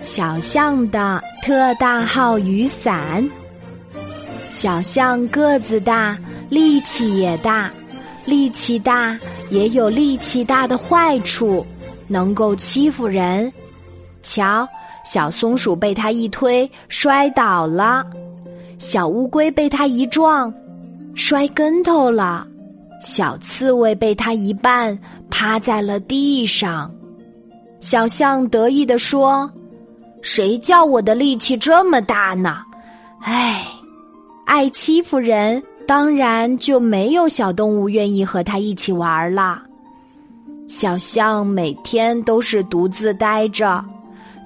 小象的特大号雨伞。小象个子大，力气也大，力气大也有力气大的坏处，能够欺负人。瞧，小松鼠被它一推，摔倒了；小乌龟被它一撞，摔跟头了。小刺猬被他一绊，趴在了地上。小象得意地说：“谁叫我的力气这么大呢？”唉，爱欺负人，当然就没有小动物愿意和他一起玩了。小象每天都是独自呆着。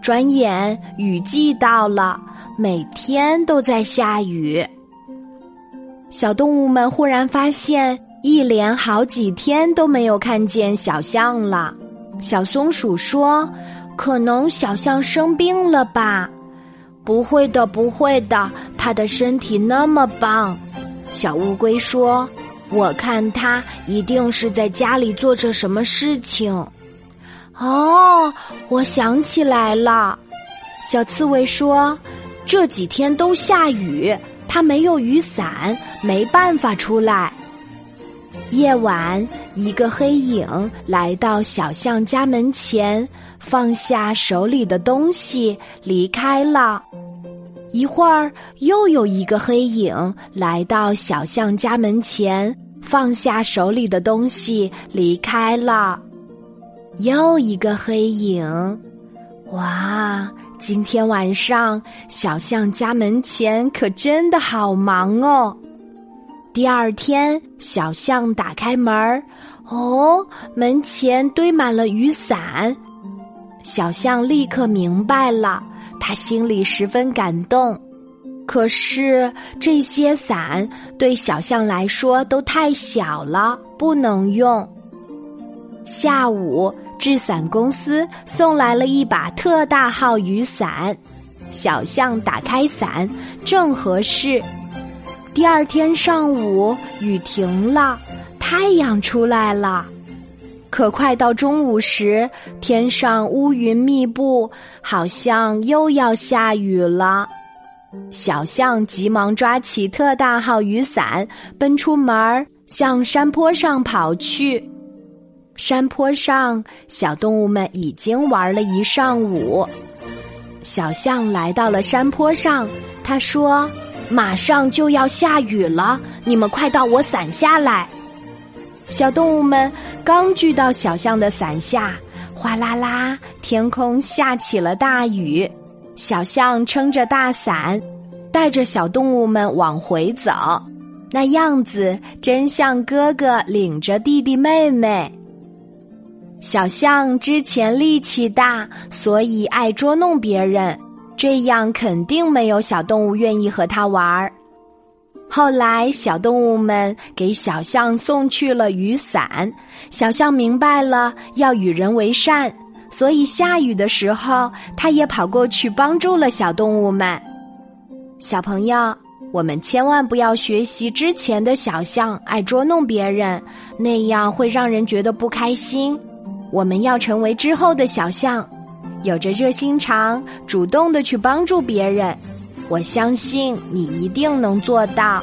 转眼雨季到了，每天都在下雨。小动物们忽然发现。一连好几天都没有看见小象了。小松鼠说：“可能小象生病了吧？”“不会的，不会的，它的身体那么棒。”小乌龟说：“我看它一定是在家里做着什么事情。”哦，我想起来了。小刺猬说：“这几天都下雨，它没有雨伞，没办法出来。”夜晚，一个黑影来到小象家门前，放下手里的东西离开了。一会儿，又有一个黑影来到小象家门前，放下手里的东西离开了。又一个黑影，哇！今天晚上小象家门前可真的好忙哦。第二天，小象打开门儿，哦，门前堆满了雨伞。小象立刻明白了，他心里十分感动。可是这些伞对小象来说都太小了，不能用。下午，制伞公司送来了一把特大号雨伞，小象打开伞，正合适。第二天上午，雨停了，太阳出来了。可快到中午时，天上乌云密布，好像又要下雨了。小象急忙抓起特大号雨伞，奔出门儿，向山坡上跑去。山坡上，小动物们已经玩了一上午。小象来到了山坡上，他说。马上就要下雨了，你们快到我伞下来！小动物们刚聚到小象的伞下，哗啦啦，天空下起了大雨。小象撑着大伞，带着小动物们往回走，那样子真像哥哥领着弟弟妹妹。小象之前力气大，所以爱捉弄别人。这样肯定没有小动物愿意和它玩儿。后来，小动物们给小象送去了雨伞，小象明白了要与人为善，所以下雨的时候，它也跑过去帮助了小动物们。小朋友，我们千万不要学习之前的小象爱捉弄别人，那样会让人觉得不开心。我们要成为之后的小象。有着热心肠，主动的去帮助别人，我相信你一定能做到。